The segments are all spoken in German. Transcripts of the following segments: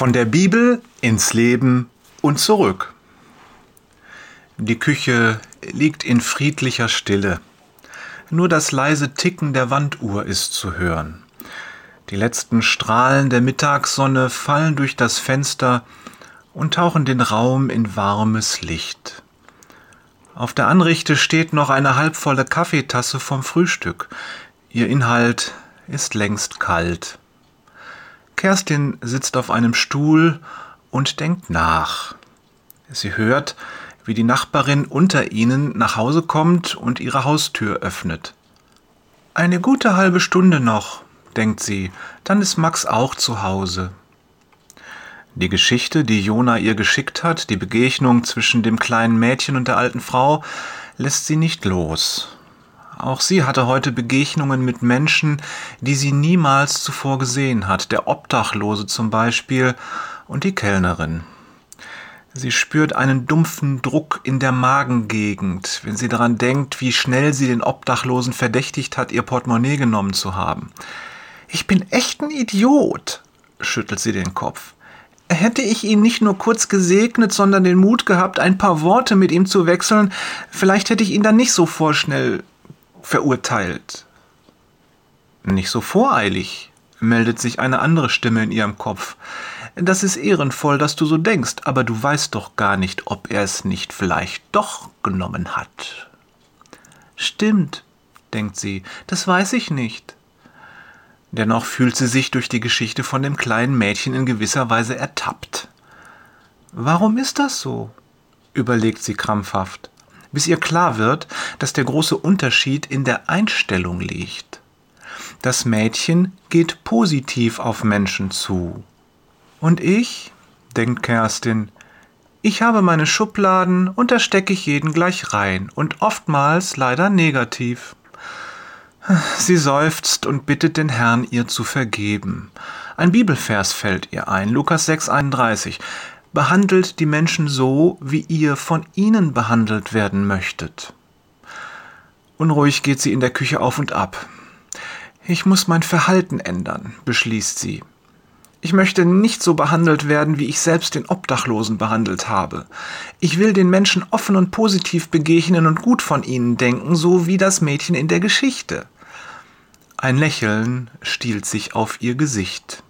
Von der Bibel ins Leben und zurück. Die Küche liegt in friedlicher Stille. Nur das leise Ticken der Wanduhr ist zu hören. Die letzten Strahlen der Mittagssonne fallen durch das Fenster und tauchen den Raum in warmes Licht. Auf der Anrichte steht noch eine halbvolle Kaffeetasse vom Frühstück. Ihr Inhalt ist längst kalt. Kerstin sitzt auf einem Stuhl und denkt nach. Sie hört, wie die Nachbarin unter ihnen nach Hause kommt und ihre Haustür öffnet. Eine gute halbe Stunde noch, denkt sie, dann ist Max auch zu Hause. Die Geschichte, die Jona ihr geschickt hat, die Begegnung zwischen dem kleinen Mädchen und der alten Frau, lässt sie nicht los. Auch sie hatte heute Begegnungen mit Menschen, die sie niemals zuvor gesehen hat, der Obdachlose zum Beispiel und die Kellnerin. Sie spürt einen dumpfen Druck in der Magengegend, wenn sie daran denkt, wie schnell sie den Obdachlosen verdächtigt hat, ihr Portemonnaie genommen zu haben. Ich bin echt ein Idiot, schüttelt sie den Kopf. Hätte ich ihn nicht nur kurz gesegnet, sondern den Mut gehabt, ein paar Worte mit ihm zu wechseln, vielleicht hätte ich ihn dann nicht so vorschnell verurteilt. Nicht so voreilig, meldet sich eine andere Stimme in ihrem Kopf. Das ist ehrenvoll, dass du so denkst, aber du weißt doch gar nicht, ob er es nicht vielleicht doch genommen hat. Stimmt, denkt sie, das weiß ich nicht. Dennoch fühlt sie sich durch die Geschichte von dem kleinen Mädchen in gewisser Weise ertappt. Warum ist das so? überlegt sie krampfhaft bis ihr klar wird, dass der große Unterschied in der Einstellung liegt. Das Mädchen geht positiv auf Menschen zu. Und ich, denkt Kerstin, ich habe meine Schubladen und da stecke ich jeden gleich rein und oftmals leider negativ. Sie seufzt und bittet den Herrn, ihr zu vergeben. Ein Bibelvers fällt ihr ein, Lukas 6,31. Behandelt die Menschen so, wie ihr von ihnen behandelt werden möchtet. Unruhig geht sie in der Küche auf und ab. Ich muss mein Verhalten ändern, beschließt sie. Ich möchte nicht so behandelt werden, wie ich selbst den Obdachlosen behandelt habe. Ich will den Menschen offen und positiv begegnen und gut von ihnen denken, so wie das Mädchen in der Geschichte. Ein Lächeln stiehlt sich auf ihr Gesicht.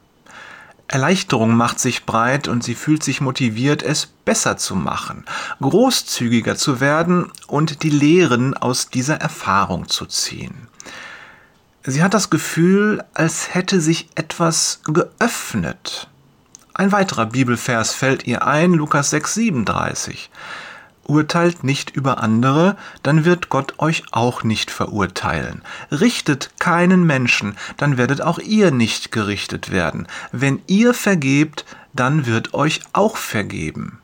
Erleichterung macht sich breit und sie fühlt sich motiviert, es besser zu machen, großzügiger zu werden und die Lehren aus dieser Erfahrung zu ziehen. Sie hat das Gefühl, als hätte sich etwas geöffnet. Ein weiterer Bibelvers fällt ihr ein, Lukas 6, 37 urteilt nicht über andere, dann wird Gott euch auch nicht verurteilen. Richtet keinen Menschen, dann werdet auch ihr nicht gerichtet werden. Wenn ihr vergebt, dann wird euch auch vergeben.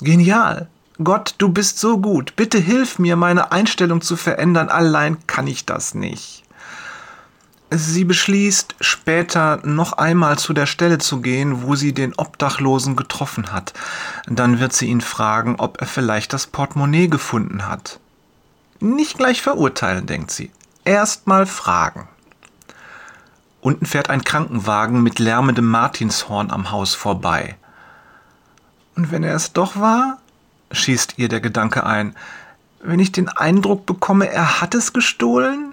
Genial. Gott, du bist so gut. Bitte hilf mir, meine Einstellung zu verändern. Allein kann ich das nicht. Sie beschließt, später noch einmal zu der Stelle zu gehen, wo sie den Obdachlosen getroffen hat. Dann wird sie ihn fragen, ob er vielleicht das Portemonnaie gefunden hat. Nicht gleich verurteilen, denkt sie. Erst mal fragen. Unten fährt ein Krankenwagen mit lärmendem Martinshorn am Haus vorbei. Und wenn er es doch war? schießt ihr der Gedanke ein. Wenn ich den Eindruck bekomme, er hat es gestohlen?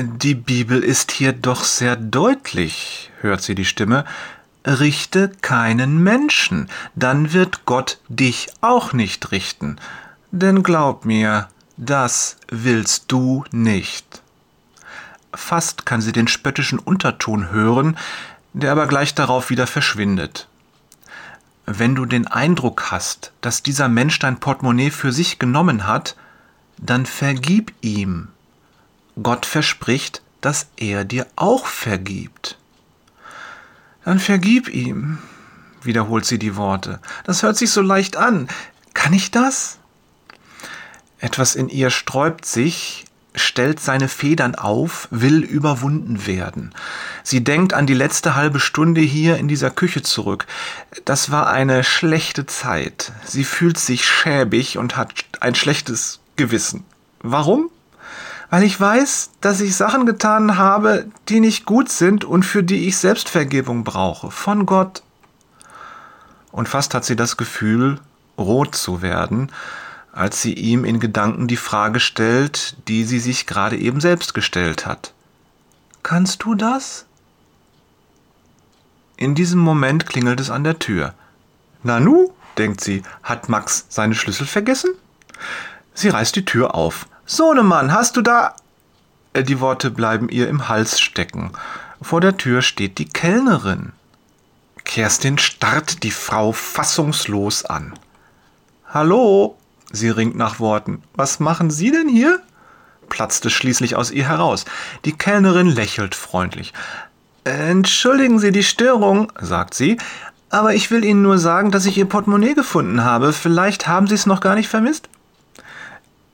Die Bibel ist hier doch sehr deutlich, hört sie die Stimme. Richte keinen Menschen, dann wird Gott dich auch nicht richten. Denn glaub mir, das willst du nicht. Fast kann sie den spöttischen Unterton hören, der aber gleich darauf wieder verschwindet. Wenn du den Eindruck hast, dass dieser Mensch dein Portemonnaie für sich genommen hat, dann vergib ihm. Gott verspricht, dass er dir auch vergibt. Dann vergib ihm, wiederholt sie die Worte. Das hört sich so leicht an. Kann ich das? Etwas in ihr sträubt sich, stellt seine Federn auf, will überwunden werden. Sie denkt an die letzte halbe Stunde hier in dieser Küche zurück. Das war eine schlechte Zeit. Sie fühlt sich schäbig und hat ein schlechtes Gewissen. Warum? Weil ich weiß, dass ich Sachen getan habe, die nicht gut sind und für die ich Selbstvergebung brauche, von Gott. Und fast hat sie das Gefühl, rot zu werden, als sie ihm in Gedanken die Frage stellt, die sie sich gerade eben selbst gestellt hat. Kannst du das? In diesem Moment klingelt es an der Tür. Nanu, denkt sie, hat Max seine Schlüssel vergessen? Sie reißt die Tür auf. Sohnemann, hast du da. Äh, die Worte bleiben ihr im Hals stecken. Vor der Tür steht die Kellnerin. Kerstin starrt die Frau fassungslos an. Hallo? Sie ringt nach Worten. Was machen Sie denn hier? platzte schließlich aus ihr heraus. Die Kellnerin lächelt freundlich. Entschuldigen Sie die Störung, sagt sie, aber ich will Ihnen nur sagen, dass ich Ihr Portemonnaie gefunden habe. Vielleicht haben Sie es noch gar nicht vermisst?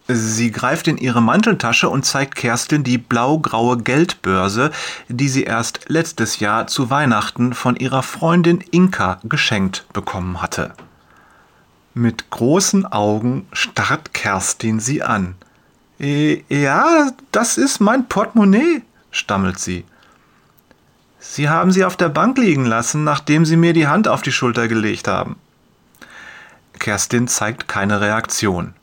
Sie greift in ihre Manteltasche und zeigt Kerstin die blau-graue Geldbörse, die sie erst letztes Jahr zu Weihnachten von ihrer Freundin Inka geschenkt bekommen hatte. Mit großen Augen starrt Kerstin sie an. Äh, ja, das ist mein Portemonnaie, stammelt sie. Sie haben sie auf der Bank liegen lassen, nachdem Sie mir die Hand auf die Schulter gelegt haben. Kerstin zeigt keine Reaktion.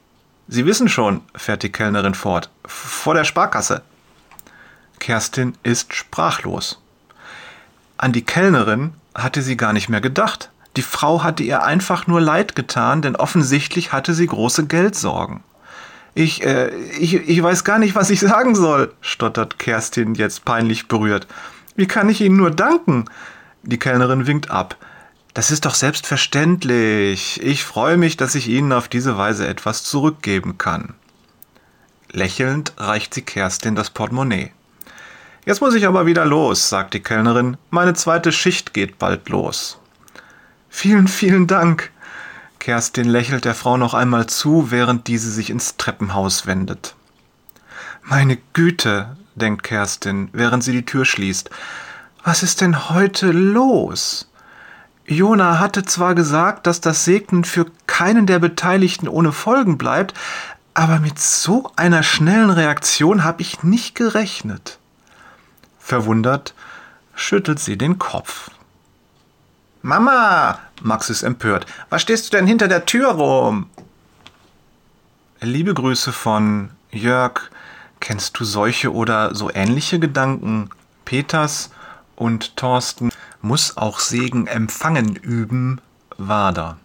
Sie wissen schon, fährt die Kellnerin fort, vor der Sparkasse. Kerstin ist sprachlos. An die Kellnerin hatte sie gar nicht mehr gedacht. Die Frau hatte ihr einfach nur leid getan, denn offensichtlich hatte sie große Geldsorgen. Ich, äh, ich, ich weiß gar nicht, was ich sagen soll, stottert Kerstin jetzt peinlich berührt. Wie kann ich Ihnen nur danken? Die Kellnerin winkt ab. Das ist doch selbstverständlich. Ich freue mich, dass ich Ihnen auf diese Weise etwas zurückgeben kann. Lächelnd reicht sie Kerstin das Portemonnaie. Jetzt muss ich aber wieder los, sagt die Kellnerin. Meine zweite Schicht geht bald los. Vielen, vielen Dank. Kerstin lächelt der Frau noch einmal zu, während diese sich ins Treppenhaus wendet. Meine Güte, denkt Kerstin, während sie die Tür schließt. Was ist denn heute los? Jona hatte zwar gesagt, dass das Segnen für keinen der Beteiligten ohne Folgen bleibt, aber mit so einer schnellen Reaktion habe ich nicht gerechnet. Verwundert schüttelt sie den Kopf. Mama, Max ist empört. Was stehst du denn hinter der Tür rum? Liebe Grüße von Jörg. Kennst du solche oder so ähnliche Gedanken? Peters und Thorsten muss auch Segen empfangen üben, Wader.